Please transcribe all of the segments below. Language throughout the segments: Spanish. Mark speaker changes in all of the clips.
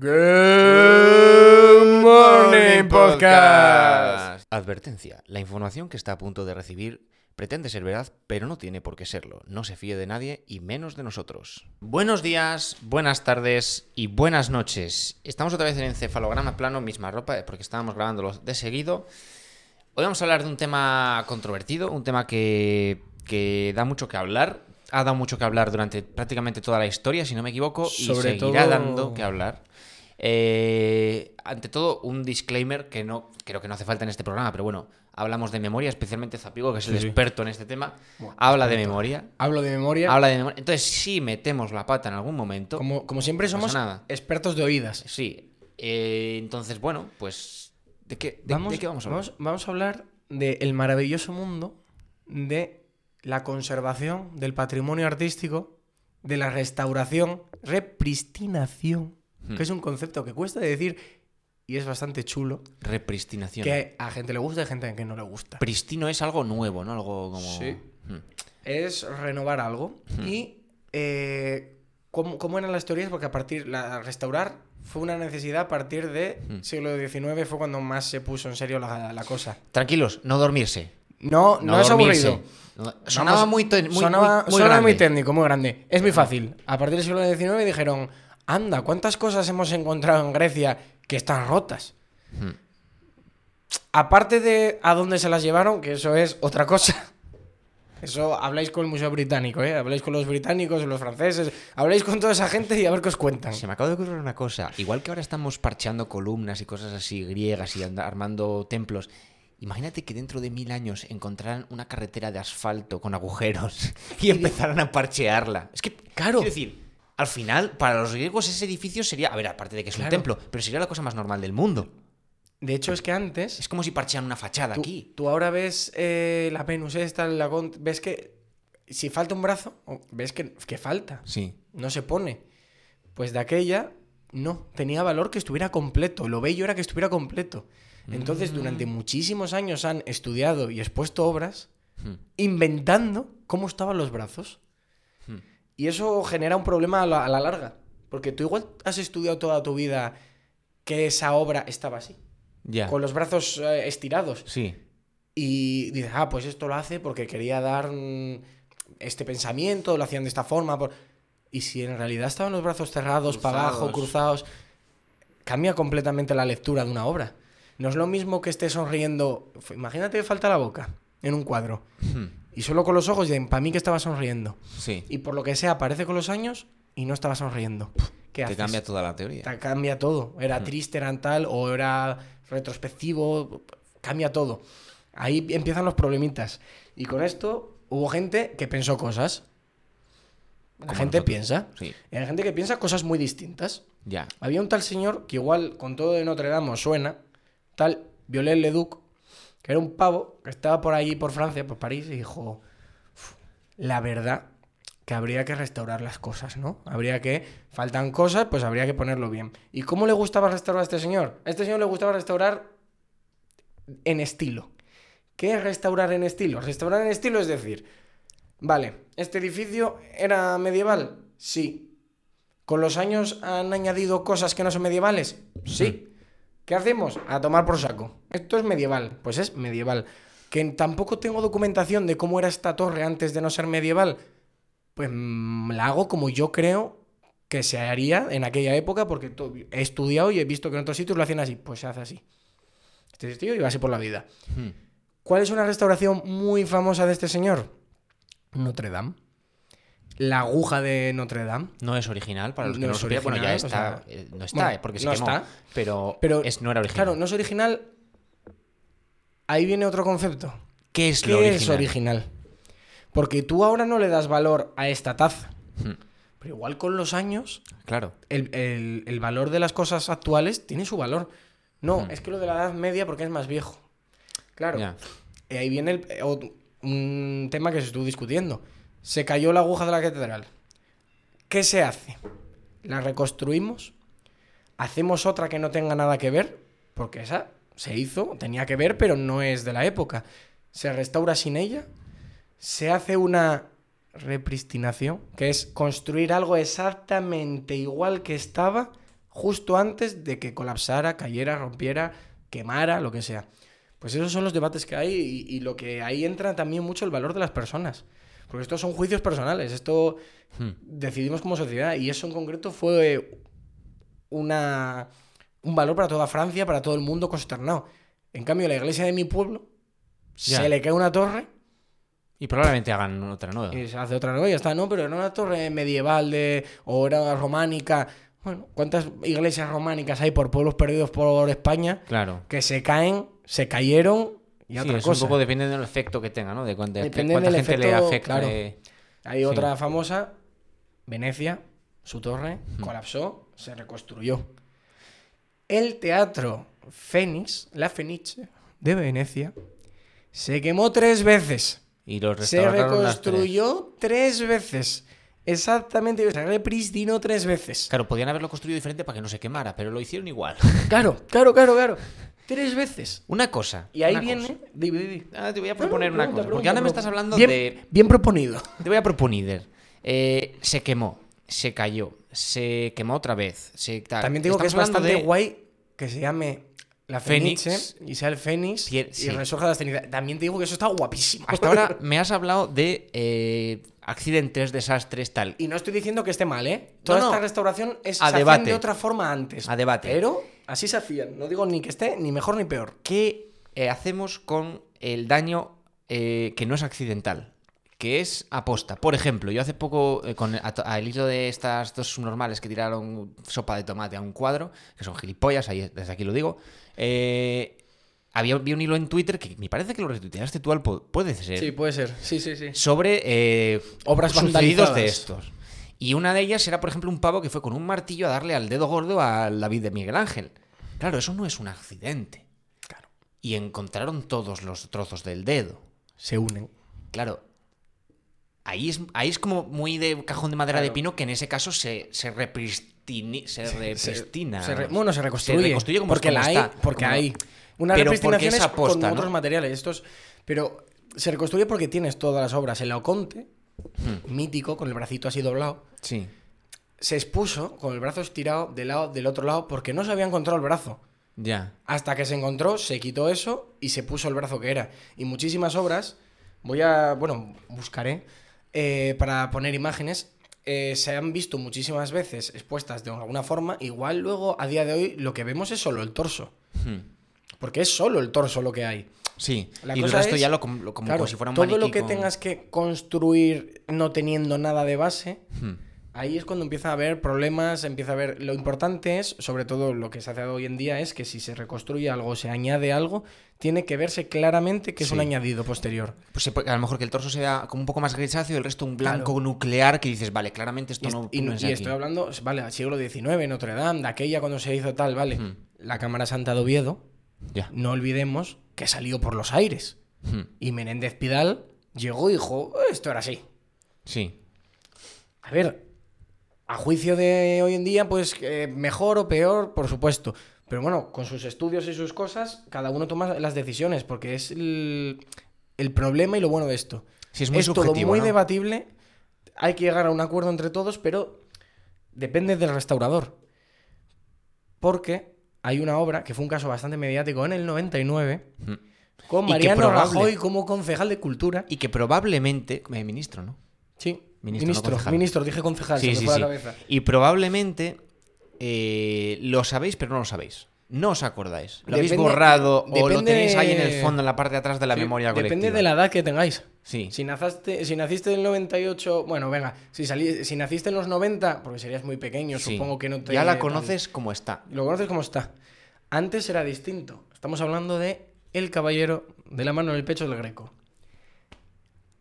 Speaker 1: Good Morning Podcast.
Speaker 2: Advertencia. La información que está a punto de recibir pretende ser verdad, pero no tiene por qué serlo. No se fíe de nadie y menos de nosotros. Buenos días, buenas tardes y buenas noches. Estamos otra vez en encefalograma plano, misma ropa, eh, porque estábamos grabándolo de seguido. Hoy vamos a hablar de un tema controvertido, un tema que, que da mucho que hablar. Ha dado mucho que hablar durante prácticamente toda la historia, si no me equivoco, y seguirá
Speaker 1: todo-
Speaker 2: dando que hablar. Eh, ante todo, un disclaimer que no creo que no hace falta en este programa, pero bueno, hablamos de memoria, especialmente Zapigo, que es el
Speaker 1: Sí, sí.
Speaker 2: experto en este tema, habla de memoria.
Speaker 1: Hablo de memoria.
Speaker 2: Habla de memoria. Entonces, si metemos la pata en algún momento,
Speaker 1: Como, como siempre
Speaker 2: No
Speaker 1: somos
Speaker 2: nada.
Speaker 1: expertos de oídas.
Speaker 2: sí. Eh, entonces, bueno, pues. ¿De qué, de, de qué vamos a hablar?
Speaker 1: Vamos, vamos a hablar del maravilloso mundo de la conservación del patrimonio artístico, de la restauración, repristinación,
Speaker 2: Hmm.
Speaker 1: que es un concepto que cuesta de decir y es bastante chulo,
Speaker 2: Repristinación.
Speaker 1: que a gente le gusta y a gente que no le gusta.
Speaker 2: Pristino es algo nuevo, ¿no? Algo como.
Speaker 1: Sí.
Speaker 2: Hmm.
Speaker 1: es renovar algo
Speaker 2: Hmm.
Speaker 1: y eh, ¿cómo, cómo eran las teorías porque a partir la restaurar fue una necesidad a partir de
Speaker 2: Hmm.
Speaker 1: siglo XIX fue cuando más se puso en serio la, la cosa
Speaker 2: Tranquilos, no dormirse.
Speaker 1: no no,
Speaker 2: No
Speaker 1: es aburrido
Speaker 2: No- Sonaba
Speaker 1: Vamos,
Speaker 2: muy, muy,
Speaker 1: sonaba,
Speaker 2: muy- muy
Speaker 1: sonaba muy técnico muy grande es muy fácil a partir del siglo XIX dijeron anda cuántas cosas hemos encontrado en Grecia que están rotas
Speaker 2: Hmm.
Speaker 1: Aparte de a dónde se las llevaron, que eso es otra cosa. Eso habláis con el Museo Británico, ¿eh? Habláis con los británicos, los franceses, habláis con toda esa gente y a ver qué os cuentan.
Speaker 2: Se me acaba de ocurrir una cosa. Igual que ahora estamos parcheando columnas y cosas así griegas y armando templos. Imagínate que dentro de mil años encontraran una carretera de asfalto con agujeros y empezaran a parchearla. Es que,
Speaker 1: Claro.
Speaker 2: quiero decir, al final, para los griegos ese edificio sería, a ver, aparte de que es un templo, pero sería la cosa más normal del mundo.
Speaker 1: De hecho, es que antes,
Speaker 2: Es como si parchean una fachada
Speaker 1: tú,
Speaker 2: aquí.
Speaker 1: tú ahora ves eh, la Venus esta, el Lagón, ves que si falta un brazo, ves que, que falta,
Speaker 2: Sí.
Speaker 1: no se pone. Pues de aquella, no, tenía valor que estuviera completo. Lo bello era que estuviera completo. Entonces, durante
Speaker 2: Mm.
Speaker 1: muchísimos años han estudiado y expuesto obras
Speaker 2: Hmm.
Speaker 1: inventando cómo estaban los brazos. Y eso genera un problema a la, a la larga. Porque tú igual has estudiado toda tu vida que esa obra estaba así,
Speaker 2: Ya.
Speaker 1: con los brazos eh, estirados.
Speaker 2: Sí.
Speaker 1: Y dices, ah, pues esto lo hace porque quería dar mm, este pensamiento, lo hacían de esta forma. por-". Y si en realidad estaban los brazos cerrados, para abajo,
Speaker 2: Cruzados.
Speaker 1: cambia completamente la lectura de una obra. No es lo mismo que esté sonriendo. Imagínate que falta la boca en un cuadro.
Speaker 2: Hmm.
Speaker 1: Y solo con los ojos dicen, para mí que estaba sonriendo.
Speaker 2: Sí.
Speaker 1: Y por lo que sea, aparece con los años y no estaba sonriendo. ¿Qué
Speaker 2: Te
Speaker 1: haces?
Speaker 2: cambia toda la teoría.
Speaker 1: Te cambia todo. Era triste, era tal, o era retrospectivo, cambia todo. Ahí empiezan los problemitas. Y con esto hubo gente que pensó cosas. La gente
Speaker 2: nosotros.
Speaker 1: piensa.
Speaker 2: Sí.
Speaker 1: Y hay gente que piensa cosas muy distintas.
Speaker 2: Ya.
Speaker 1: Había un tal señor que igual con todo de Notre Dame suena, tal Viollet Leduc, que era un pavo que estaba por allí, por Francia, por París, y dijo, "Uf, la verdad que habría que restaurar las cosas, ¿no? Habría que, faltan cosas, pues habría que ponerlo bien. ¿Y cómo le gustaba restaurar a este señor? A este señor le gustaba restaurar en estilo. ¿Qué es restaurar en estilo? Restaurar en estilo es decir, vale, ¿este edificio era medieval? Sí. ¿Con los años han añadido cosas que no son medievales? Sí. ¿Qué hacemos? A tomar por saco. Esto es medieval. Pues es medieval. Que tampoco tengo documentación de cómo era esta torre antes de no ser medieval. Pues mm, la hago como yo creo que se haría en aquella época porque he estudiado y he visto que en otros sitios lo hacían así. Pues se hace así. Este tío iba así por la vida.
Speaker 2: Hmm.
Speaker 1: ¿Cuál es una restauración muy famosa de este señor? Notre Dame. La aguja de Notre Dame.
Speaker 2: No es original, para los que
Speaker 1: No
Speaker 2: no,
Speaker 1: es
Speaker 2: supieran. Bueno, ya
Speaker 1: original, o
Speaker 2: está.
Speaker 1: sea,
Speaker 2: no está,
Speaker 1: bueno,
Speaker 2: porque se
Speaker 1: no
Speaker 2: quemó.
Speaker 1: está.
Speaker 2: Pero,
Speaker 1: Pero,
Speaker 2: es, no era original.
Speaker 1: Claro, no es original. Ahí viene otro concepto.
Speaker 2: ¿Qué es
Speaker 1: ¿Qué
Speaker 2: lo original?
Speaker 1: es original? Porque tú ahora no le das valor a esta taza.
Speaker 2: Hmm.
Speaker 1: Pero igual con los años,
Speaker 2: Claro.
Speaker 1: el, el- el valor de las cosas actuales tiene su valor. No,
Speaker 2: Hmm.
Speaker 1: es que lo de la Edad Media porque es más viejo. Claro. Y ahí viene el- eh, un tema que se estuvo discutiendo. Se cayó la aguja de la catedral. ¿Qué se hace? ¿La reconstruimos? ¿Hacemos otra que no tenga nada que ver? Porque esa se hizo, tenía que ver, pero no es de la época. ¿Se restaura sin ella? ¿Se hace una repristinación? Que es construir algo exactamente igual que estaba justo antes de que colapsara, cayera, rompiera, quemara, lo que sea. Pues esos son los debates que hay y, y lo que ahí entra también mucho el valor de las personas. Porque estos son juicios personales, esto
Speaker 2: Hmm.
Speaker 1: decidimos como sociedad y eso en concreto fue una, un valor para toda Francia, para todo el mundo consternado. En cambio, la iglesia de mi pueblo
Speaker 2: Ya.
Speaker 1: se le cae una torre
Speaker 2: Y probablemente hagan otra nueva.
Speaker 1: y se hace otra nueva y ya está, no, pero era una torre medieval de, o era románica. Bueno, ¿cuántas iglesias románicas hay por pueblos perdidos por España
Speaker 2: Claro.
Speaker 1: que se caen, se cayeron y
Speaker 2: Sí,
Speaker 1: otra
Speaker 2: es
Speaker 1: cosa?
Speaker 2: un poco depende del efecto que tenga, ¿no? De cuánta,
Speaker 1: Depende
Speaker 2: cuánta
Speaker 1: del
Speaker 2: gente le
Speaker 1: efecto,
Speaker 2: afecta.
Speaker 1: claro.
Speaker 2: eh.
Speaker 1: Hay
Speaker 2: Sí.
Speaker 1: otra famosa, Venecia, su torre
Speaker 2: Hmm.
Speaker 1: colapsó, se reconstruyó. El teatro Fénix, la Fenice de Venecia, se quemó tres veces.
Speaker 2: Y los
Speaker 1: Se
Speaker 2: las tres.
Speaker 1: reconstruyó tres veces. Exactamente, se repristinó tres veces.
Speaker 2: Claro, podían haberlo construido diferente para que no se quemara, pero lo hicieron igual.
Speaker 1: Claro, claro, claro, claro. Tres veces.
Speaker 2: Una cosa.
Speaker 1: Y ahí
Speaker 2: una
Speaker 1: viene.
Speaker 2: cosa.
Speaker 1: di, di, di.
Speaker 2: Ah, te voy a proponer una
Speaker 1: pregunta,
Speaker 2: cosa. Porque
Speaker 1: pregunta,
Speaker 2: ahora me estás hablando
Speaker 1: bien,
Speaker 2: de.
Speaker 1: Bien proponido.
Speaker 2: Te voy a proponer. Eh, se quemó, se cayó, se quemó otra vez. Se, tal.
Speaker 1: También digo que es
Speaker 2: Estamos hablando
Speaker 1: bastante
Speaker 2: de-
Speaker 1: guay que se llame la
Speaker 2: Fénix.
Speaker 1: Fénix y sea el Fénix
Speaker 2: Pier-
Speaker 1: y
Speaker 2: sí.
Speaker 1: resurja de las cenizas. También te digo que eso está guapísimo.
Speaker 2: Hasta ahora me has hablado de eh, accidentes, desastres, tal.
Speaker 1: Y no estoy diciendo que esté mal, ¿eh? Toda
Speaker 2: No, no.
Speaker 1: esta restauración es,
Speaker 2: A
Speaker 1: se
Speaker 2: debate.
Speaker 1: de otra forma antes.
Speaker 2: A debate.
Speaker 1: Pero así se hacían. No digo ni que esté ni mejor ni peor.
Speaker 2: ¿Qué eh, hacemos con el daño eh, que no es accidental? Que es aposta. Por ejemplo, yo hace poco, eh, con, a al hilo de estas dos subnormales que tiraron sopa de tomate a un cuadro, que son gilipollas, ahí, desde aquí lo digo, eh, había vi un hilo en Twitter que me parece que lo retuiteaste tú al puede ser.
Speaker 1: puede ser. Sí, sí, sí.
Speaker 2: sobre eh,
Speaker 1: Obras
Speaker 2: sucedidos de estos. Y una de ellas era, por ejemplo, un pavo que fue con un martillo a darle al dedo gordo a David de Miguel Ángel. Claro, eso no es un accidente.
Speaker 1: Claro.
Speaker 2: Y encontraron todos los trozos del dedo.
Speaker 1: Se unen.
Speaker 2: Claro. Ahí es, ahí es como muy de cajón de madera de pino que en ese caso se, se repristini- se repristina.
Speaker 1: Se re- bueno, se reconstruye.
Speaker 2: Se reconstruye como-
Speaker 1: porque
Speaker 2: como
Speaker 1: la hay.
Speaker 2: está,
Speaker 1: Porque
Speaker 2: como-
Speaker 1: hay. Una
Speaker 2: Pero
Speaker 1: repristinación
Speaker 2: es aposta,
Speaker 1: con
Speaker 2: ¿no?
Speaker 1: otros materiales. Estos, pero se reconstruye porque tienes todas las obras. El Laoconte,
Speaker 2: Hmm.
Speaker 1: mítico, con el bracito así doblado,
Speaker 2: Sí.
Speaker 1: se expuso con el brazo estirado del, lado, del otro lado porque no se había encontrado el brazo.
Speaker 2: Ya.
Speaker 1: Hasta que se encontró, se quitó eso y se puso el brazo que era. Y muchísimas obras, voy a, bueno, buscaré eh, para poner imágenes, eh, se han visto muchísimas veces expuestas de alguna forma. Igual luego, a día de hoy, lo que vemos es solo el torso.
Speaker 2: Hmm.
Speaker 1: Porque es solo el torso lo que hay.
Speaker 2: Sí.
Speaker 1: La
Speaker 2: y el resto
Speaker 1: es-
Speaker 2: ya lo, com- lo- como,
Speaker 1: Claro,
Speaker 2: como si fuera un
Speaker 1: todo lo que
Speaker 2: con-
Speaker 1: tengas que construir no teniendo nada de base,
Speaker 2: Hmm.
Speaker 1: ahí es cuando empieza a haber problemas, empieza a haber... Lo importante es, sobre todo lo que se hace hoy en día, es que si se reconstruye algo, se añade algo, tiene que verse claramente que es un añadido posterior.
Speaker 2: Pues a lo mejor que el torso sea como un poco más grisáceo y el resto un blanco
Speaker 1: Claro.
Speaker 2: nuclear que dices, vale, claramente esto
Speaker 1: Y,
Speaker 2: no,
Speaker 1: y-
Speaker 2: no es
Speaker 1: y estoy hablando, vale, al siglo XIX, Notre Dame, de aquella cuando se hizo tal, vale.
Speaker 2: Hmm.
Speaker 1: La Cámara Santa de Oviedo, No olvidemos que salió por los aires.
Speaker 2: Hmm.
Speaker 1: Y Menéndez Pidal llegó y dijo, "Eh, esto era así.
Speaker 2: Sí.
Speaker 1: A ver, a juicio de hoy en día, pues eh, mejor o peor, por supuesto. Pero bueno, con sus estudios y sus cosas, cada uno toma las decisiones, porque es el, el problema y lo bueno de esto.
Speaker 2: Sí, es muy
Speaker 1: todo
Speaker 2: subjetivo,
Speaker 1: muy
Speaker 2: ¿no?
Speaker 1: debatible, hay que llegar a un acuerdo entre todos, pero depende del restaurador. Porque hay una obra que fue un caso bastante mediático en el 99,
Speaker 2: Hmm.
Speaker 1: con Mariano
Speaker 2: probable-
Speaker 1: Rajoy como concejal de cultura.
Speaker 2: Y que probablemente. eh, ministro, ¿no?
Speaker 1: Sí,
Speaker 2: Ministro,
Speaker 1: ministro,
Speaker 2: no concejal.
Speaker 1: ministro, dije concejal, se me fue la cabeza.
Speaker 2: Y probablemente eh, lo sabéis, pero no lo sabéis. No os acordáis. Lo habéis
Speaker 1: Depende-
Speaker 2: borrado o lo tenéis ahí en el fondo, en la parte de atrás de la
Speaker 1: Sí,
Speaker 2: memoria colectiva.
Speaker 1: Depende de la edad que tengáis.
Speaker 2: Sí.
Speaker 1: Si, nazaste, si naciste en el 98, bueno, venga, si, salí, si naciste en los 90, porque serías muy pequeño,
Speaker 2: Sí.
Speaker 1: supongo que no te...
Speaker 2: Ya la conoces como está.
Speaker 1: Lo conoces como está. Antes era distinto. Estamos hablando de El Caballero de la mano en el pecho del Greco.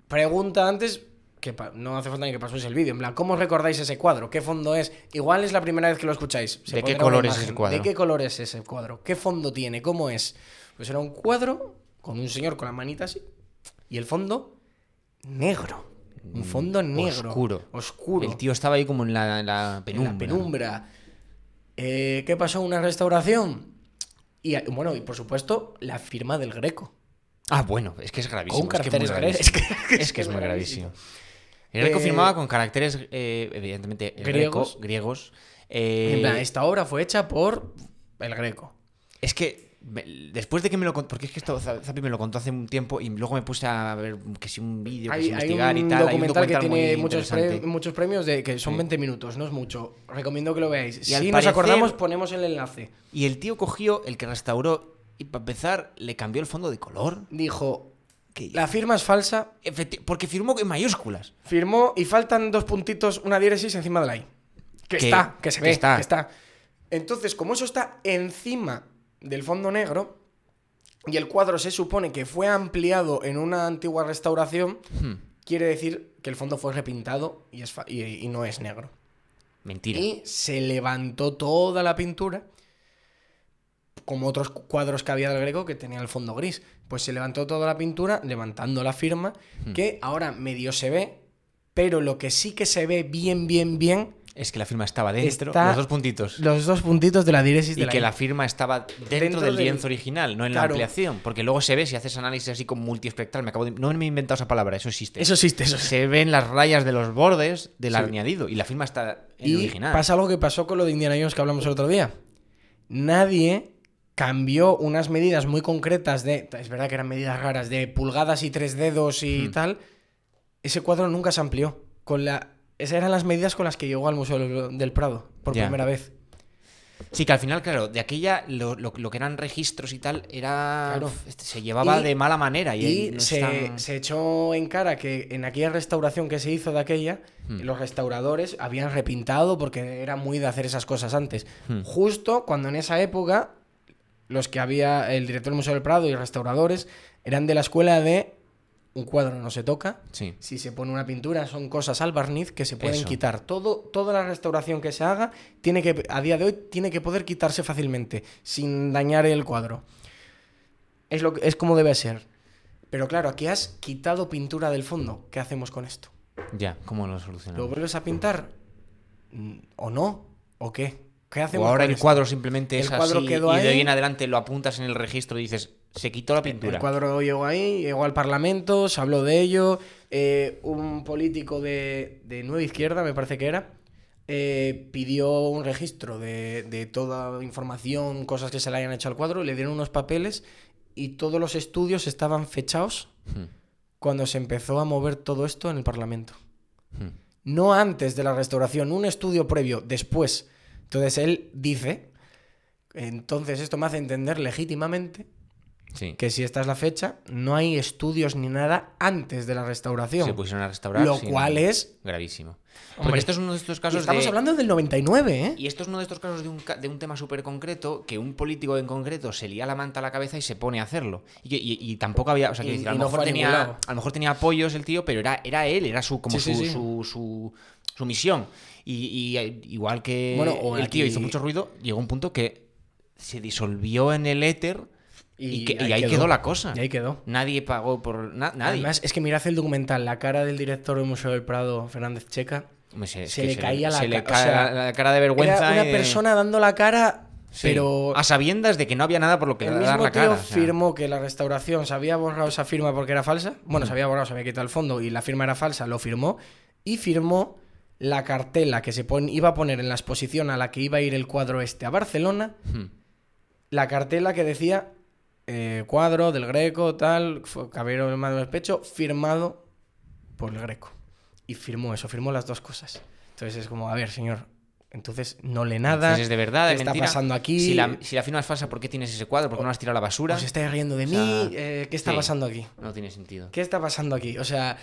Speaker 1: Pregunta antes, que no hace falta ni que paséis el vídeo, en plan, ¿cómo recordáis ese cuadro? ¿Qué fondo es? Igual es la primera vez que lo escucháis. Se
Speaker 2: ¿De qué color es ese cuadro?
Speaker 1: ¿De qué color es ese cuadro? ¿Qué fondo tiene? ¿Cómo es? Pues era un cuadro con un señor con la manita así y el fondo negro. Un fondo negro.
Speaker 2: Mm, Oscuro.
Speaker 1: Oscuro.
Speaker 2: El tío estaba ahí como en la, en la
Speaker 1: En
Speaker 2: penumbra.
Speaker 1: la penumbra. Eh, ¿Qué pasó? Una restauración. Y bueno, y por supuesto, la firma del Greco.
Speaker 2: Ah, bueno, es que es gravísimo.
Speaker 1: Con
Speaker 2: es que es
Speaker 1: caracteres
Speaker 2: gravísimo.
Speaker 1: gre-
Speaker 2: Es que es muy
Speaker 1: gravísimo.
Speaker 2: El Greco
Speaker 1: Eh,
Speaker 2: firmaba con caracteres, eh, evidentemente,
Speaker 1: griegos.
Speaker 2: greco, griegos.
Speaker 1: En plan, esta obra fue hecha por el Greco.
Speaker 2: Es que me- después de que me lo contó, porque es que esto Za- Zapi me lo contó hace un tiempo y luego me puse a ver que si un vídeo, que si investigar y tal. Hay un
Speaker 1: documental que tiene muchos, pre- muchos premios de que son
Speaker 2: Sí.
Speaker 1: 20 minutos, no es mucho. Recomiendo que lo veáis.
Speaker 2: Y
Speaker 1: si
Speaker 2: al
Speaker 1: nos
Speaker 2: parecer-
Speaker 1: acordamos, ponemos el enlace.
Speaker 2: Y el tío cogió el que restauró y para empezar le cambió el fondo de color.
Speaker 1: Dijo,
Speaker 2: Que-
Speaker 1: la firma es falsa,
Speaker 2: Efecti- porque firmó en mayúsculas.
Speaker 1: firmó y faltan dos puntitos, una diéresis encima de la I. Que,
Speaker 2: Que-
Speaker 1: está, que se
Speaker 2: que
Speaker 1: ve,
Speaker 2: está.
Speaker 1: que está. Entonces, como eso está encima del fondo negro y el cuadro se supone que fue ampliado en una antigua restauración,
Speaker 2: Hmm,
Speaker 1: quiere decir que el fondo fue repintado y, es y- y no es negro.
Speaker 2: Mentira.
Speaker 1: Y se levantó toda la pintura, como otros cu- cuadros que había del Greco que tenía el fondo gris. Pues se levantó toda la pintura, levantando la firma,
Speaker 2: Hmm.
Speaker 1: que ahora medio se ve, pero lo que sí que se ve bien, bien, bien,
Speaker 2: Es que la firma estaba dentro,
Speaker 1: Está-
Speaker 2: los dos puntitos.
Speaker 1: los dos puntitos de la diéresis
Speaker 2: Y
Speaker 1: de la
Speaker 2: que
Speaker 1: I.
Speaker 2: la firma estaba dentro,
Speaker 1: Dentro
Speaker 2: del
Speaker 1: del-
Speaker 2: lienzo original, no en la ampliación. Porque luego se ve, si haces análisis así con multiespectral, me acabo de... No me he inventado esa palabra, eso existe.
Speaker 1: Eso existe, eso existe.
Speaker 2: Se ven las rayas de los bordes del
Speaker 1: Sí.
Speaker 2: añadido y la firma está en el
Speaker 1: Y
Speaker 2: original.
Speaker 1: pasa algo que pasó con lo de Indiana Jones que hablamos el otro día. Nadie cambió unas medidas muy concretas de. Es verdad que eran medidas raras, de pulgadas y tres dedos y
Speaker 2: Hmm.
Speaker 1: tal. Ese cuadro nunca se amplió. Con la. Esas eran las medidas con las que llegó al Museo del- Prado por primera vez.
Speaker 2: Sí, que al final, claro, de aquella, lo, lo- lo que eran registros y tal, era.
Speaker 1: Claro.
Speaker 2: este, Se llevaba
Speaker 1: Y-
Speaker 2: de mala manera. Y,
Speaker 1: Y
Speaker 2: no es
Speaker 1: se,
Speaker 2: tan-
Speaker 1: se echó en cara que en aquella restauración que se hizo de aquella,
Speaker 2: Hmm.
Speaker 1: los restauradores habían repintado porque era muy de hacer esas cosas antes.
Speaker 2: Hmm.
Speaker 1: Justo cuando en esa época, los que había, el director del Museo del Prado y restauradores, eran de la escuela de un cuadro no se toca.
Speaker 2: Sí.
Speaker 1: Si se pone una pintura, son cosas al barniz que se pueden
Speaker 2: Eso.
Speaker 1: quitar. Todo, toda la restauración que se haga, tiene que, a día de hoy, tiene que poder quitarse fácilmente, sin dañar el cuadro. Es, lo que, es como debe ser. Pero claro, aquí has quitado pintura del fondo. ¿Qué hacemos con esto?
Speaker 2: Ya, ¿cómo lo
Speaker 1: ¿Lo
Speaker 2: solucionamos?
Speaker 1: vuelves a pintar? ¿O no? ¿O qué? ¿Qué
Speaker 2: O
Speaker 1: hacemos
Speaker 2: ahora
Speaker 1: con
Speaker 2: el
Speaker 1: esto?
Speaker 2: cuadro simplemente
Speaker 1: El
Speaker 2: es
Speaker 1: cuadro
Speaker 2: así
Speaker 1: quedó
Speaker 2: y de
Speaker 1: ahí.
Speaker 2: en adelante lo apuntas en el registro y dices, se quitó la pintura.
Speaker 1: El cuadro llegó ahí, llegó al Parlamento, se habló de ello. eh, un político de, de Nueva Izquierda, me parece que era, eh, pidió un registro de, de toda información, cosas que se le hayan hecho al cuadro, le dieron unos papeles y todos los estudios estaban fechados
Speaker 2: Hmm,
Speaker 1: cuando se empezó a mover todo esto en el Parlamento.
Speaker 2: hmm.
Speaker 1: No antes de la restauración, un estudio previo, después. Entonces él dice, entonces esto me hace entender legítimamente
Speaker 2: Sí.
Speaker 1: que si esta es la fecha, no hay estudios ni nada antes de la restauración.
Speaker 2: Se pusieron a restaurar.
Speaker 1: lo cual
Speaker 2: no.
Speaker 1: es...
Speaker 2: Gravísimo.
Speaker 1: Hombre,
Speaker 2: Porque esto es uno de estos casos
Speaker 1: estamos
Speaker 2: de...
Speaker 1: hablando del 99, ¿eh?
Speaker 2: Y esto es uno de estos casos de un, de un tema súper concreto que un político en concreto se lía la manta a la cabeza y se pone a hacerlo. Y, y- y tampoco había. O sea, quiero
Speaker 1: Y-
Speaker 2: decir, a, lo mejor tenía, a lo mejor tenía apoyos el tío, pero era, era él, era su, como
Speaker 1: Sí,
Speaker 2: su,
Speaker 1: sí.
Speaker 2: Su, su- su misión. Y, igual que
Speaker 1: Bueno,
Speaker 2: el tío hizo mucho ruido, llegó un punto que se disolvió en el éter y, que- y ahí, quedó. la cosa.
Speaker 1: Y ahí quedó.
Speaker 2: Nadie pagó por. na- nadie.
Speaker 1: Además, es que mirad el documental, la cara del director del Museo del Prado, Fernández Checa.
Speaker 2: Se,
Speaker 1: le caía la
Speaker 2: se le
Speaker 1: ca- o
Speaker 2: cae
Speaker 1: sea,
Speaker 2: la, cara de vergüenza.
Speaker 1: Era una persona dando la cara,
Speaker 2: Sí.
Speaker 1: pero
Speaker 2: A sabiendas de que no había nada por lo que
Speaker 1: el
Speaker 2: dar
Speaker 1: mismo
Speaker 2: la
Speaker 1: tío
Speaker 2: cara. o sea.
Speaker 1: firmó que la restauración se había borrado esa firma porque era falsa. Bueno, se había borrado, se había quitado el fondo y la firma era falsa, lo firmó. Y firmó la cartela que se pon- iba a poner en la exposición a la que iba a ir el cuadro este a Barcelona.
Speaker 2: Hmm.
Speaker 1: La cartela que decía eh, cuadro del Greco, tal, caballero del mano del pecho, firmado por el Greco. Y firmó eso, firmó las dos cosas. Entonces es como, a ver, señor, entonces no lee nada.
Speaker 2: Entonces, es de verdad,
Speaker 1: ¿Qué
Speaker 2: de
Speaker 1: está
Speaker 2: mentira.
Speaker 1: pasando aquí?
Speaker 2: Si la, si la firma es falsa, ¿por qué tienes ese cuadro? ¿Por qué no lo has tirado a la basura?
Speaker 1: ¿Os estáis riendo de
Speaker 2: O sea,
Speaker 1: mí? Eh, ¿Qué está
Speaker 2: sí.
Speaker 1: pasando aquí?
Speaker 2: No tiene sentido.
Speaker 1: ¿Qué está pasando aquí? O sea,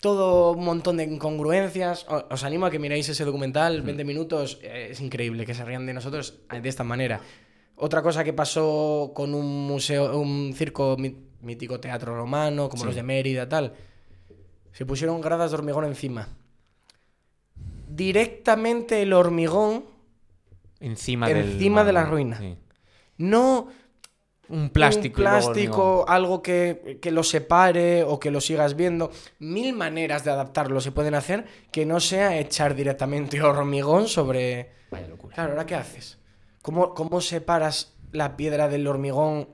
Speaker 1: todo un montón de incongruencias. O- Os animo a que miráis ese documental, 20 minutos. eh, Es increíble que se rían de nosotros de esta manera. Otra cosa que pasó con un museo, un circo mítico teatro romano, como
Speaker 2: Sí.
Speaker 1: los de Mérida, tal. Se pusieron gradas de hormigón encima. Directamente el hormigón,
Speaker 2: Encima, del
Speaker 1: de la ruina.
Speaker 2: sí.
Speaker 1: no
Speaker 2: Un plástico.
Speaker 1: un plástico, algo que, que lo separe o que lo sigas viendo. Mil maneras de adaptarlo se pueden hacer que no sea echar directamente hormigón sobre...
Speaker 2: Vaya locura.
Speaker 1: Claro, ¿ahora qué haces? ¿Cómo, cómo separas la piedra del hormigón?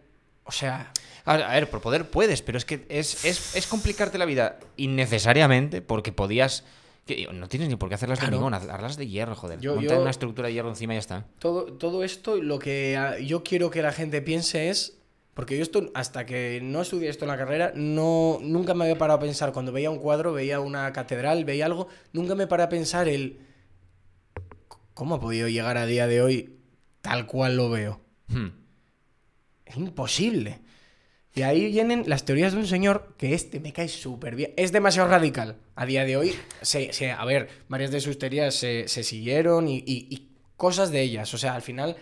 Speaker 1: O sea,
Speaker 2: A ver, por poder puedes, pero es que es, es, es complicarte la vida innecesariamente porque podías Que no tienes ni por qué hacerlas
Speaker 1: Claro.
Speaker 2: de hormigón, hazlas de hierro, joder.
Speaker 1: Yo-
Speaker 2: Monta
Speaker 1: yo-
Speaker 2: una estructura de hierro encima y ya está.
Speaker 1: Todo, todo esto, lo que ah, yo quiero que la gente piense es. Porque yo esto, hasta que no estudié esto en la carrera, no, nunca me había parado a pensar. Cuando veía un cuadro, veía una catedral, veía algo, nunca me paré a pensar el. ¿Cómo ha podido llegar a día de hoy tal cual lo veo?
Speaker 2: Hmm.
Speaker 1: Es imposible. Y ahí vienen las teorías de un señor que este me cae súper bien. Es demasiado radical. A día de hoy, se, se- a ver, varias de sus teorías se, se siguieron y, y- y cosas de ellas. O sea, al final,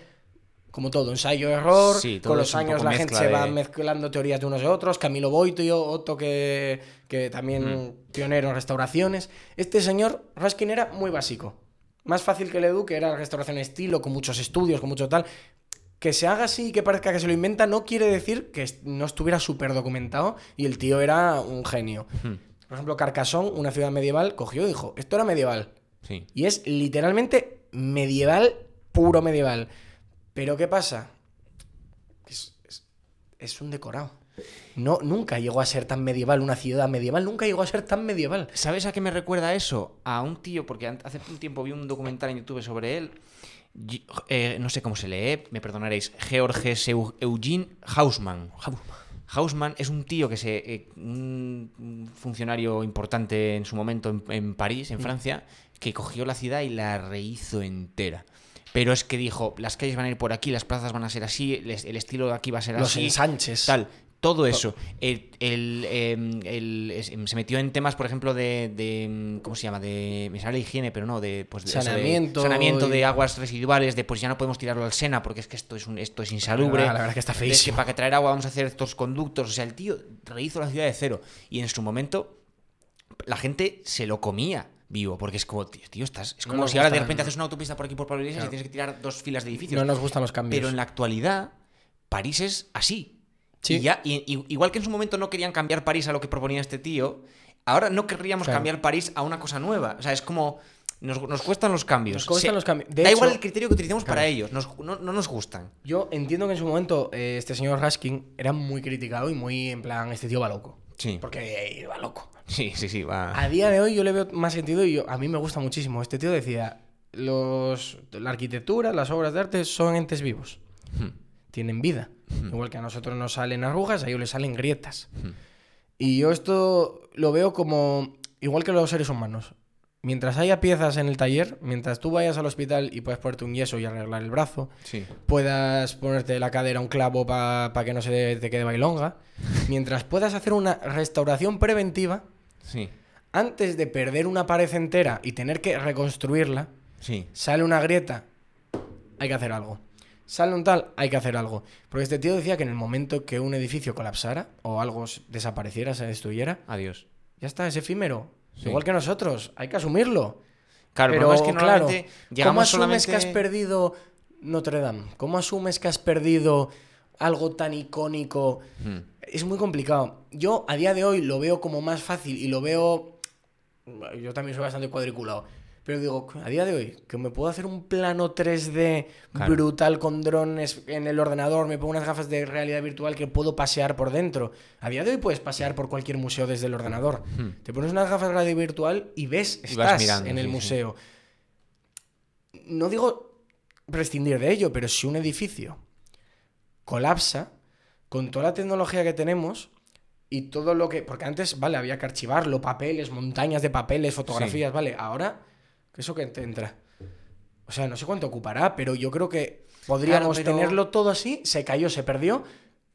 Speaker 1: como todo, ensayo-error.
Speaker 2: Sí,
Speaker 1: con los años la gente se va
Speaker 2: de-
Speaker 1: mezclando teorías de unos y otros. Camilo Boito, otro que, que también
Speaker 2: Hmm.
Speaker 1: pionero en restauraciones. Este señor, Raskin, era muy básico. Más fácil que el Edu, que era restauración estilo, con muchos estudios, con mucho tal que se haga así y que parezca que se lo inventa no quiere decir que no estuviera súper documentado y el tío era un genio.
Speaker 2: Hmm.
Speaker 1: Por ejemplo, Carcassonne, una ciudad medieval, cogió y dijo, esto era medieval.
Speaker 2: Sí.
Speaker 1: Y es literalmente medieval, puro medieval. Pero ¿qué pasa? Es, es- es un decorado. No, nunca llegó a ser tan medieval, una ciudad medieval, nunca llegó a ser tan medieval.
Speaker 2: ¿Sabes a qué me recuerda eso? A un tío, porque hace un tiempo vi un documental en YouTube sobre él. Eh, no sé cómo se lee, me perdonaréis. Georges Eu- Eugene Hausmann. Hausmann es un tío que se. eh, un un funcionario importante en su momento en, en París, en
Speaker 1: Mm.
Speaker 2: Francia, que cogió la ciudad y la rehizo entera. Pero es que dijo: las calles van a ir por aquí, las plazas van a ser así, el, estilo de aquí va a ser
Speaker 1: Los
Speaker 2: así.
Speaker 1: ensanches.
Speaker 2: Tal. Todo eso. El, el, em, el- es- em, se metió en temas, por ejemplo, de, de, em, ¿Cómo se llama? De. Me sale higiene, pero no, de. Pues, de eso de
Speaker 1: y-
Speaker 2: de aguas residuales, de pues ya no podemos tirarlo al Sena porque es que esto es, un, esto es insalubre.
Speaker 1: La verdad es que está
Speaker 2: de que
Speaker 1: feísimo.
Speaker 2: para que traer agua vamos a hacer estos conductos. O sea, el tío rehizo la ciudad de cero. Y en su momento, la gente se lo comía vivo. Porque es como, tío, tío, estás. Es como si ahora de repente haces una autopista por aquí por Pablo Iglesias
Speaker 1: Claro.
Speaker 2: y tienes que tirar dos filas de edificios.
Speaker 1: No nos gustan los cambios.
Speaker 2: Pero en la actualidad, París es así.
Speaker 1: Sí.
Speaker 2: Y ya, y- y- igual que en su momento no querían cambiar París a lo que proponía este tío, ahora no querríamos
Speaker 1: Claro.
Speaker 2: cambiar París a una cosa nueva. O sea, es como. Nos, nos cuestan los cambios.
Speaker 1: Nos cuestan
Speaker 2: Se-
Speaker 1: los cambios.
Speaker 2: Da
Speaker 1: hecho-
Speaker 2: igual el criterio que utilicemos para ellos. nos- no, no nos gustan.
Speaker 1: Yo entiendo que en su momento eh, este señor Raskin era muy criticado y muy en plan, este tío va loco.
Speaker 2: Sí.
Speaker 1: Porque eh, va loco.
Speaker 2: Sí, sí, sí. Va.
Speaker 1: A día de hoy yo le veo más sentido y yo- a mí me gusta muchísimo. Este tío decía, los, la arquitectura, las obras de arte son entes vivos.
Speaker 2: Hmm.
Speaker 1: Tienen vida. Igual que a nosotros nos salen arrugas, a ellos les salen grietas. Y yo esto lo veo como igual que los seres humanos. Mientras haya piezas en el taller, mientras tú vayas al hospital y puedas ponerte un yeso y arreglar el brazo,
Speaker 2: Sí.
Speaker 1: puedas ponerte la cadera un clavo para que no se te quede bailonga, mientras puedas hacer una restauración preventiva,
Speaker 2: Sí.
Speaker 1: antes de perder una pared entera y tener que reconstruirla,
Speaker 2: Sí.
Speaker 1: sale una grieta, hay que hacer algo. Sale un tal, hay que hacer algo. Porque este tío decía que en el momento que un edificio colapsara o algo desapareciera, se destruyera,
Speaker 2: Adiós.
Speaker 1: ya está, es efímero.
Speaker 2: Sí.
Speaker 1: Igual que nosotros, hay que asumirlo.
Speaker 2: Claro,
Speaker 1: Pero
Speaker 2: es que
Speaker 1: claro, ¿cómo asumes que has perdido Notre Dame? ¿Cómo asumes que has perdido algo tan icónico?
Speaker 2: Hmm.
Speaker 1: Es muy complicado. Yo a día de hoy lo veo como más fácil y lo veo... Yo también soy bastante cuadriculado. Pero digo, a día de hoy, que me puedo hacer un plano 3D
Speaker 2: Claro.
Speaker 1: brutal con drones en el ordenador, me pongo unas gafas de realidad virtual que puedo pasear por dentro. A día de hoy puedes pasear por cualquier museo desde el ordenador. Te pones unas gafas de realidad virtual y ves,
Speaker 2: Hmm. Y
Speaker 1: estás
Speaker 2: mirando,
Speaker 1: en el
Speaker 2: sí, sí.
Speaker 1: museo. No digo prescindir de ello, pero si un edificio colapsa, con toda la tecnología que tenemos y todo lo que... Porque antes, vale, había que archivarlo, papeles, montañas de papeles, fotografías, vale. Ahora, ¿qué eso que te entra? O sea, no sé cuánto ocupará, pero yo creo que podríamos
Speaker 2: Claro, pero-
Speaker 1: tenerlo todo así, se cayó, se perdió,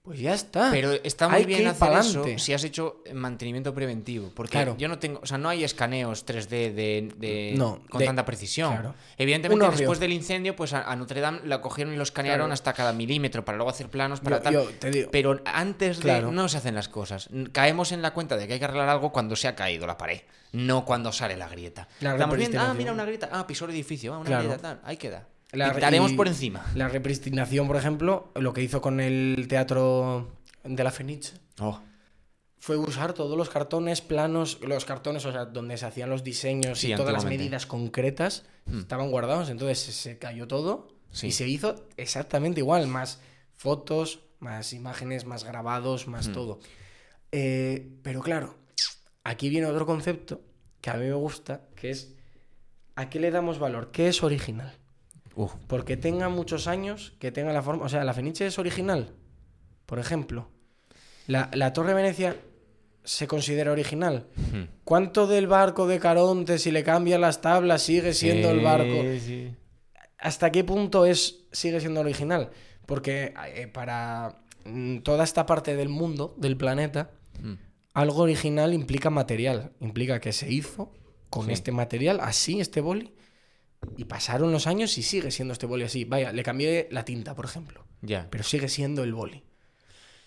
Speaker 1: pues ya está.
Speaker 2: Pero está muy
Speaker 1: Hay
Speaker 2: bien hacer eso si has hecho mantenimiento preventivo. Porque
Speaker 1: Claro.
Speaker 2: yo no tengo. O sea, no hay escaneos 3D de, de-
Speaker 1: No,
Speaker 2: con
Speaker 1: de-
Speaker 2: tanta precisión.
Speaker 1: claro.
Speaker 2: Evidentemente, después del incendio, pues a, Notre Dame la cogieron y lo escanearon
Speaker 1: Claro.
Speaker 2: hasta cada milímetro para luego hacer planos para
Speaker 1: Yo-
Speaker 2: tal.
Speaker 1: yo te digo-
Speaker 2: Pero antes de no se hacen las cosas. Caemos en la cuenta de que hay que arreglar algo cuando se ha caído la pared, no cuando sale la grieta.
Speaker 1: La
Speaker 2: Estamos viendo, ah, mira una grieta, ah, pisó el edificio, ah, una grieta, tal, ahí queda.
Speaker 1: La-
Speaker 2: Pintaremos por encima.
Speaker 1: La repristinación, por ejemplo, lo que hizo con el teatro de la Fenice
Speaker 2: Oh,
Speaker 1: fue usar todos los cartones planos, los cartones, o sea, donde se hacían los diseños
Speaker 2: Sí,
Speaker 1: y todas las medidas concretas
Speaker 2: Hmm.
Speaker 1: estaban guardados, entonces se- cayó todo
Speaker 2: Sí.
Speaker 1: y se hizo exactamente igual, más fotos, más imágenes, más grabados, más todo. Eh, pero claro, aquí viene otro concepto que a mí me gusta, que es ¿a qué le damos valor? ¿Qué es original?
Speaker 2: Uf,
Speaker 1: Porque tenga muchos años, que tenga la forma. O sea, la Fenice es original. Por ejemplo, la, la Torre de Venecia se considera original.
Speaker 2: hmm.
Speaker 1: ¿Cuánto del barco de Caronte, si le cambian las tablas, sigue siendo el barco?
Speaker 2: Sí.
Speaker 1: ¿Hasta qué punto es, sigue siendo original? Porque eh, para mm, toda esta parte del mundo, del planeta,
Speaker 2: Hmm.
Speaker 1: algo original implica material. Implica que se hizo con
Speaker 2: Sí.
Speaker 1: este material, así, este boli, y pasaron los años y sigue siendo este boli así. Vaya, le cambié la tinta, por ejemplo,
Speaker 2: Ya.
Speaker 1: pero sigue siendo el boli.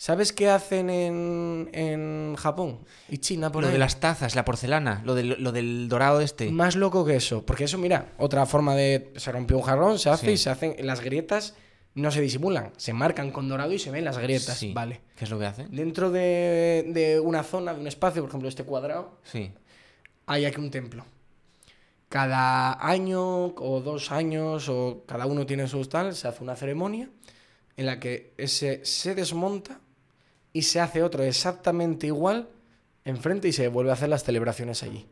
Speaker 1: ¿Sabes qué hacen en, en Japón y China por
Speaker 2: Lo
Speaker 1: ahí?
Speaker 2: de las tazas, la porcelana, lo del, lo del dorado este.
Speaker 1: Más loco que eso. Porque eso, mira, otra forma de. Se rompió un jarrón, se hace
Speaker 2: Sí.
Speaker 1: y se hacen. Las grietas no se disimulan. Se marcan con dorado y se ven las grietas.
Speaker 2: Sí.
Speaker 1: Vale.
Speaker 2: ¿Qué es lo que hace?
Speaker 1: Dentro de, de una zona, de un espacio, por ejemplo, este cuadrado,
Speaker 2: Sí.
Speaker 1: hay aquí un templo. Cada año o dos años, o cada uno tiene su tal, se hace una ceremonia en la que ese se desmonta y se hace otro exactamente igual enfrente y se vuelve a hacer las celebraciones allí.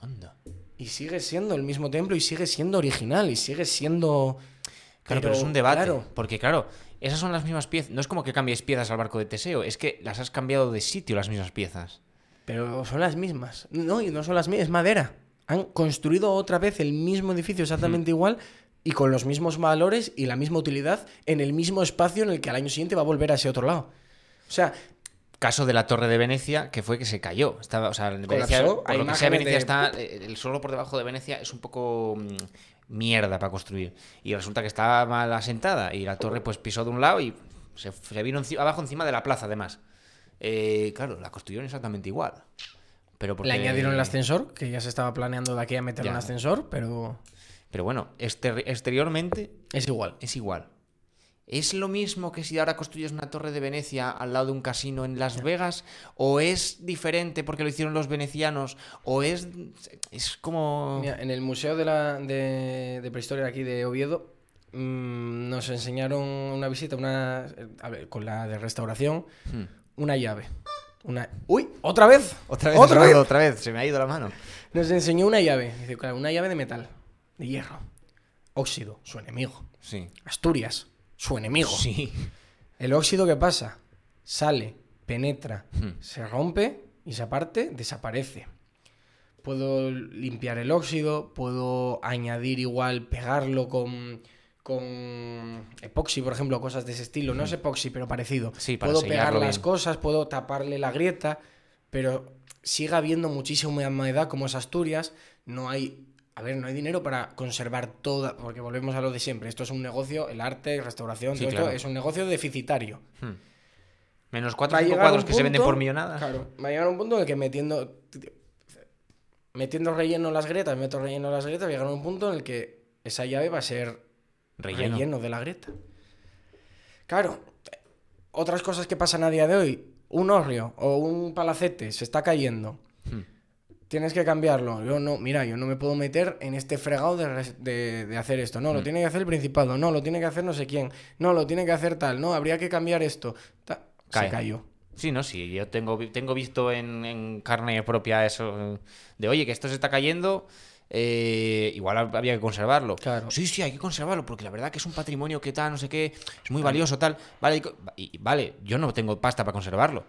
Speaker 2: Anda.
Speaker 1: Y sigue siendo el mismo templo y sigue siendo original y sigue siendo...
Speaker 2: Claro, pero, es un debate.
Speaker 1: claro,
Speaker 2: Porque, claro, esas son las mismas piezas. No es como que cambies piezas al barco de Teseo, es que las has cambiado de sitio las mismas piezas.
Speaker 1: pero son las mismas. No, y no son las mismas, es madera. Han construido otra vez el mismo edificio exactamente igual y con los mismos valores y la misma utilidad en el mismo espacio en el que al año siguiente va a volver a ese otro lado. O sea,
Speaker 2: Caso de la Torre de Venecia, que fue que se cayó. Estaba, o sea, en Venecia, por
Speaker 1: hay
Speaker 2: lo que sea, Venecia
Speaker 1: de-
Speaker 2: está. eh, El suelo por debajo de Venecia es un poco mm, mierda para construir. Y resulta que estaba mal asentada. Y la torre, pues pisó de un lado y se, se vino enci- abajo encima de la plaza, además. Eh, claro, la construyeron exactamente igual. Pero porque...
Speaker 1: le añadieron el ascensor, que ya se estaba planeando de aquí a meter un ascensor, pero
Speaker 2: Pero bueno, exter- exteriormente
Speaker 1: es igual.
Speaker 2: es igual. ¿Es lo mismo que si ahora construyes una torre de Venecia al lado de un casino en Las Vegas? ¿O es diferente porque lo hicieron los venecianos? ¿O es, es como...
Speaker 1: Mira, en el Museo de, la, de, de Prehistoria aquí de Oviedo mm, nos enseñaron una visita una, a ver, con la de restauración,
Speaker 2: Hmm.
Speaker 1: una llave. Una... ¡Uy! ¿Otra vez?
Speaker 2: Otra vez,
Speaker 1: ¿Otra vez?
Speaker 2: otra vez, se me ha ido la mano.
Speaker 1: Nos enseñó una llave. Dice, claro, una llave de metal, de hierro. Óxido, su enemigo.
Speaker 2: Sí.
Speaker 1: Asturias, su enemigo.
Speaker 2: Sí.
Speaker 1: El óxido, ¿qué pasa? Sale, penetra,
Speaker 2: Hmm.
Speaker 1: se rompe y esa parte desaparece. Puedo limpiar el óxido, puedo añadir igual, pegarlo con, con epoxi, por ejemplo, cosas de ese estilo. No es epoxi, pero parecido.
Speaker 2: Sí, para
Speaker 1: puedo pegar las
Speaker 2: bien.
Speaker 1: cosas, puedo taparle la grieta, pero sigue habiendo muchísima humedad como es Asturias. No hay, a ver, no hay dinero para conservar toda, porque volvemos a lo de siempre. Esto es un negocio, el arte, restauración,
Speaker 2: Sí,
Speaker 1: todo esto
Speaker 2: claro.
Speaker 1: es un negocio deficitario.
Speaker 2: Hmm. Menos cuatro cinco cuadros que se venden por millonadas.
Speaker 1: Claro, va a llegar un punto en el que metiendo metiendo relleno en las grietas, meto relleno en las grietas, va a llegar un punto en el que esa llave va a ser
Speaker 2: Relleno.
Speaker 1: relleno, de la grieta. Claro, otras cosas que pasan a día de hoy, un horrio o un palacete se está cayendo.
Speaker 2: Hmm.
Speaker 1: Tienes que cambiarlo. Yo no, mira, yo no me puedo meter en este fregado de, de- de hacer esto. No, lo
Speaker 2: Mm.
Speaker 1: tiene que hacer el principado. No, lo tiene que hacer no sé quién. No, lo tiene que hacer tal. No, habría que cambiar esto. Ta-
Speaker 2: Cae.
Speaker 1: Se cayó.
Speaker 2: Sí, no, sí, yo tengo, tengo visto en, en carne propia eso de, oye, que esto se está cayendo, eh, igual hab- había que conservarlo.
Speaker 1: Claro.
Speaker 2: Sí, sí, hay que conservarlo, porque la verdad que es un patrimonio que tal, no sé qué, es muy valioso, tal. Vale, y vale, yo no tengo pasta para conservarlo.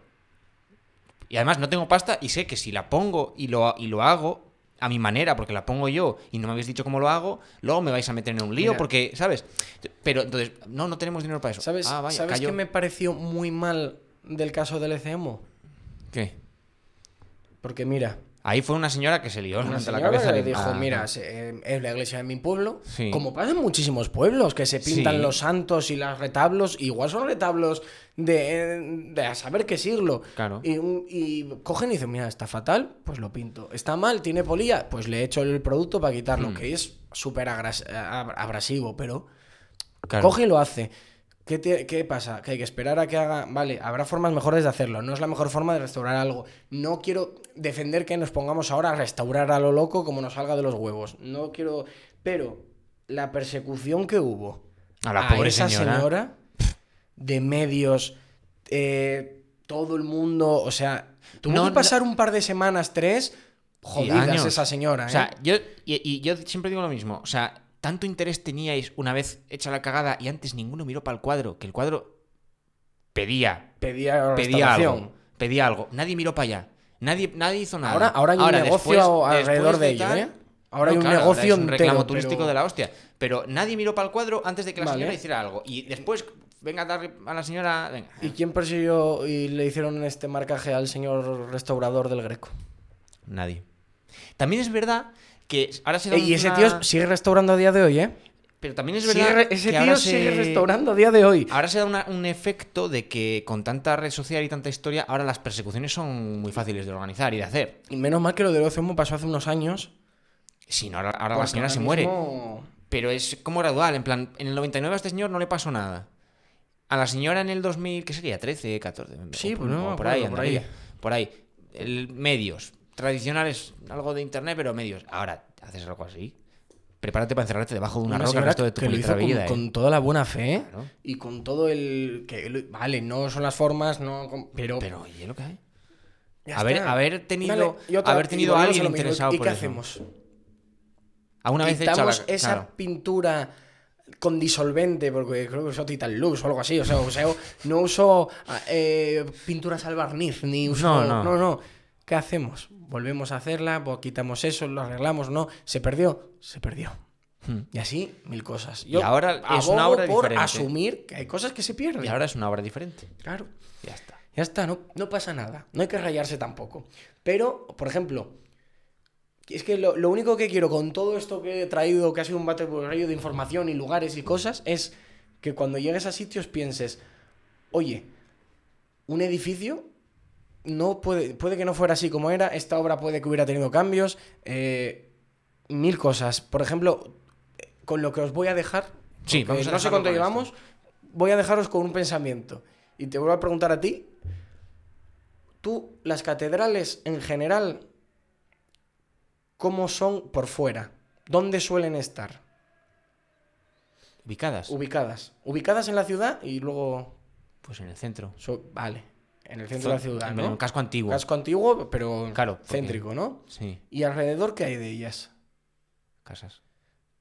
Speaker 2: Y además no tengo pasta y sé que si la pongo y lo, y lo hago a mi manera, porque la pongo yo y no me habéis dicho cómo lo hago, luego me vais a meter en un lío,
Speaker 1: Mira.
Speaker 2: porque, ¿sabes? Pero entonces, no, no tenemos dinero para eso.
Speaker 1: ¿Sabes,
Speaker 2: Ah, vaya,
Speaker 1: ¿sabes qué me pareció muy mal del caso del ECMO?
Speaker 2: ¿Qué?
Speaker 1: Porque mira,
Speaker 2: Ahí fue una señora que se lió
Speaker 1: una
Speaker 2: la cabeza.
Speaker 1: le dijo,
Speaker 2: Ah,
Speaker 1: mira, eh, es la iglesia de mi pueblo,
Speaker 2: Sí.
Speaker 1: como pasa en muchísimos pueblos, que se pintan
Speaker 2: Sí.
Speaker 1: los santos y los retablos, igual son retablos de, de a saber qué siglo.
Speaker 2: Claro.
Speaker 1: Y, cogen y dicen, mira, está fatal, pues lo pinto. Está mal, tiene polilla, pues le echo el producto para quitarlo,
Speaker 2: Hmm.
Speaker 1: que es súper ab- abrasivo, pero
Speaker 2: Claro.
Speaker 1: Coge y lo hace. ¿Qué, te- qué pasa? Que hay que esperar a que haga. Vale, habrá formas mejores de hacerlo. No es la mejor forma de restaurar algo. No quiero defender que nos pongamos ahora a restaurar a lo loco como nos salga de los huevos. No quiero. Pero la persecución que hubo
Speaker 2: A la pobre
Speaker 1: esa
Speaker 2: señora.
Speaker 1: señora, de medios, eh, todo el mundo. O sea, tuvo
Speaker 2: No,
Speaker 1: que pasar un par de semanas, tres. jodidas esa señora.
Speaker 2: O sea,
Speaker 1: ¿eh?
Speaker 2: yo, y, y yo siempre digo lo mismo. O sea, tanto interés teníais una vez hecha la cagada y antes ninguno miró para el cuadro, que el cuadro pedía,
Speaker 1: pedía,
Speaker 2: pedía algo. Pedía algo. Nadie miró para allá. Nadie, nadie hizo nada.
Speaker 1: Ahora, ahora hay un negocio
Speaker 2: después-
Speaker 1: alrededor
Speaker 2: después
Speaker 1: de ello,
Speaker 2: tal-
Speaker 1: ¿eh? Ahora hay
Speaker 2: No,
Speaker 1: un
Speaker 2: claro,
Speaker 1: negocio
Speaker 2: es un reclamo
Speaker 1: entero,
Speaker 2: turístico
Speaker 1: pero-
Speaker 2: de la hostia. Pero nadie miró para el cuadro antes de que la
Speaker 1: Vale.
Speaker 2: señora hiciera algo. Y después, venga a darle a la señora. Venga.
Speaker 1: ¿Y quién persiguió y le hicieron este marcaje al señor restaurador del Greco?
Speaker 2: Nadie. También es verdad que ahora se da
Speaker 1: Ey, y ese
Speaker 2: una-
Speaker 1: tío sigue restaurando a día de hoy, ¿eh?
Speaker 2: Pero también es verdad
Speaker 1: ese
Speaker 2: que
Speaker 1: tío
Speaker 2: ahora
Speaker 1: sigue
Speaker 2: se-
Speaker 1: restaurando a día de hoy.
Speaker 2: Ahora se da una- un efecto de que con tanta red social y tanta historia, ahora las persecuciones son muy fáciles de organizar y de hacer.
Speaker 1: Y menos mal que lo del Ozomo pasó hace unos años.
Speaker 2: Si no, ahora, ahora la señora
Speaker 1: ahora
Speaker 2: se muere. Pero es como gradual, en plan, en el 99 a este señor no le pasó nada. A la señora en el 2000, ¿qué sería? 13, 14.
Speaker 1: Sí,
Speaker 2: o-
Speaker 1: pues no
Speaker 2: o
Speaker 1: me
Speaker 2: por ahí,
Speaker 1: por ahí.
Speaker 2: Por ahí. El- medios. Tradicionales, algo de internet, pero medios. Ahora, haces algo así. Prepárate para encerrarte debajo de una, roca el resto de tu
Speaker 1: que lo
Speaker 2: puñetera
Speaker 1: hizo con,
Speaker 2: vida, ¿eh?
Speaker 1: con toda la buena fe
Speaker 2: Claro.
Speaker 1: y con todo el que vale no son las formas no pero,
Speaker 2: Pero oye, lo que hay.
Speaker 1: ya
Speaker 2: haber-
Speaker 1: está.
Speaker 2: haber tenido-
Speaker 1: Vale,
Speaker 2: haber tenido alguien
Speaker 1: a mismo.
Speaker 2: interesado
Speaker 1: y
Speaker 2: por
Speaker 1: qué
Speaker 2: eso.
Speaker 1: hacemos
Speaker 2: Alguna vez
Speaker 1: quitamos esa
Speaker 2: claro.
Speaker 1: pintura con disolvente porque creo que usó Titan Lux o algo así o sea, o sea, no uso eh, pinturas al barniz ni uso
Speaker 2: No, no.
Speaker 1: no no qué hacemos volvemos a hacerla quitamos eso lo arreglamos no se perdió se perdió
Speaker 2: Hmm.
Speaker 1: y así mil cosas
Speaker 2: Y ahora es una obra
Speaker 1: por
Speaker 2: diferente.
Speaker 1: asumir que hay cosas que se pierden
Speaker 2: Y ahora es una obra diferente.
Speaker 1: claro
Speaker 2: Ya está.
Speaker 1: ya está, no, no pasa nada. No hay que rayarse tampoco. Pero, por ejemplo, es que lo, lo único que quiero con todo esto que he traído, que ha sido un bate de información y lugares y cosas, es que cuando llegues a sitios pienses, oye, un edificio no puede, puede que no fuera así como era, esta obra puede que hubiera tenido cambios, eh, mil cosas. Por ejemplo, con lo que os voy a dejar,
Speaker 2: Sí,
Speaker 1: porque
Speaker 2: vamos a
Speaker 1: no sé cuánto llevamos, voy a dejaros con un pensamiento. Y te vuelvo a preguntar a ti, tú, las catedrales en general, ¿cómo son por fuera? ¿Dónde suelen estar?
Speaker 2: Ubicadas.
Speaker 1: Ubicadas. Ubicadas en la ciudad y luego...
Speaker 2: Pues en el centro.
Speaker 1: so- vale, en el centro de la ciudad, ¿no?
Speaker 2: un casco antiguo.
Speaker 1: Casco antiguo, pero
Speaker 2: Claro, porque-
Speaker 1: céntrico, ¿no?
Speaker 2: Sí,
Speaker 1: ¿Y alrededor qué hay de ellas?
Speaker 2: casas.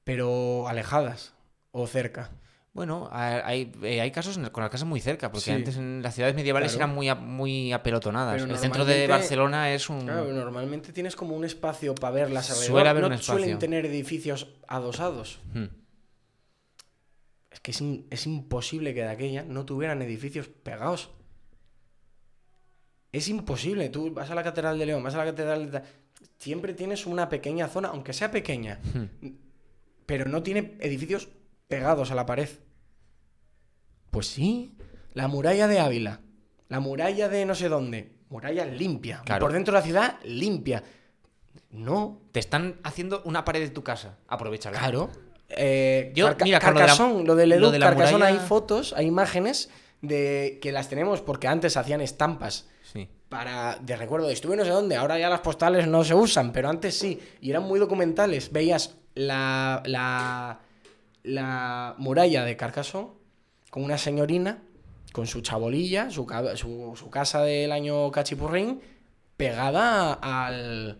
Speaker 1: Pero alejadas o cerca.
Speaker 2: Bueno, hay, hay, hay casos con las casas muy cerca, porque
Speaker 1: Sí.
Speaker 2: antes en las ciudades medievales
Speaker 1: Claro.
Speaker 2: eran muy, a- muy apelotonadas.
Speaker 1: Pero
Speaker 2: el centro de Barcelona es un...
Speaker 1: Claro, normalmente tienes como un espacio para verlas alrededor.
Speaker 2: Suele haber
Speaker 1: no
Speaker 2: un espacio.
Speaker 1: suelen tener edificios adosados.
Speaker 2: Hmm.
Speaker 1: Es que es, es imposible que de aquella no tuvieran edificios pegados. Es imposible. Tú vas a la Catedral de León, vas a la Catedral de... Siempre tienes una pequeña zona, aunque sea pequeña,
Speaker 2: Hmm.
Speaker 1: pero no tiene edificios pegados a la pared. Pues sí. La muralla de Ávila. La muralla de no sé dónde. Muralla limpia.
Speaker 2: Claro.
Speaker 1: Por dentro de la ciudad, limpia. No.
Speaker 2: Te están haciendo una pared de tu casa. Aprovechala.
Speaker 1: Claro. Eh,
Speaker 2: Yo,
Speaker 1: Carca-
Speaker 2: mira, con lo de la-
Speaker 1: lo del
Speaker 2: lo
Speaker 1: Edu,
Speaker 2: de la muralla-
Speaker 1: hay fotos, hay imágenes de que las tenemos porque antes hacían estampas
Speaker 2: Sí.
Speaker 1: para de recuerdo de estuve no sé dónde, ahora ya las postales no se usan, pero antes sí, y eran muy documentales. Veías la, la, la muralla de Carcassonne con una señorina, con su chabolilla, su, su, su casa del año cachipurrín, pegada al,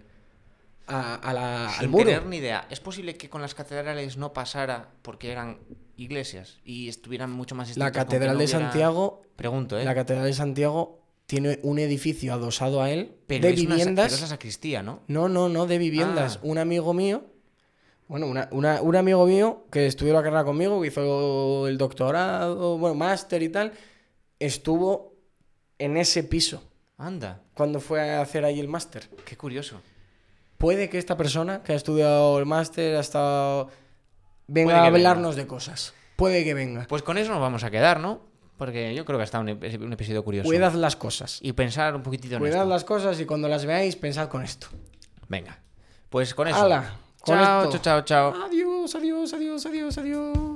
Speaker 1: a, a la- al
Speaker 2: Sin
Speaker 1: muro.
Speaker 2: tener ni idea. ¿Es posible que con las catedrales no pasara porque eran iglesias y estuvieran mucho más
Speaker 1: La Catedral
Speaker 2: no
Speaker 1: de
Speaker 2: hubiera-
Speaker 1: Santiago
Speaker 2: Pregunto, ¿eh?
Speaker 1: La Catedral de Santiago tiene un edificio adosado a él
Speaker 2: Pero
Speaker 1: de
Speaker 2: es una
Speaker 1: viviendas.
Speaker 2: pero esa sacristía, ¿no?
Speaker 1: No, no, no, de viviendas.
Speaker 2: Ah.
Speaker 1: Un amigo mío, bueno, una- una- un amigo mío que estudió la carrera conmigo, que hizo el doctorado, bueno, máster y tal, estuvo en ese piso
Speaker 2: Anda,
Speaker 1: cuando fue a hacer ahí el máster.
Speaker 2: qué curioso.
Speaker 1: Puede que esta persona que ha estudiado el máster ha estado... venga a
Speaker 2: venga.
Speaker 1: hablarnos de cosas. Puede que venga.
Speaker 2: Pues con eso nos vamos a quedar, ¿no? Porque yo creo que ha estado un, ep- un episodio curioso.
Speaker 1: Cuidad las cosas.
Speaker 2: Y pensar un poquitito en
Speaker 1: Cuidad
Speaker 2: esto.
Speaker 1: las cosas y cuando las veáis, pensad con esto.
Speaker 2: Venga. Pues con eso.
Speaker 1: ¡Hala! Con
Speaker 2: Chao,
Speaker 1: esto.
Speaker 2: chao, chao, chao.
Speaker 1: Adiós, adiós, adiós, adiós, adiós.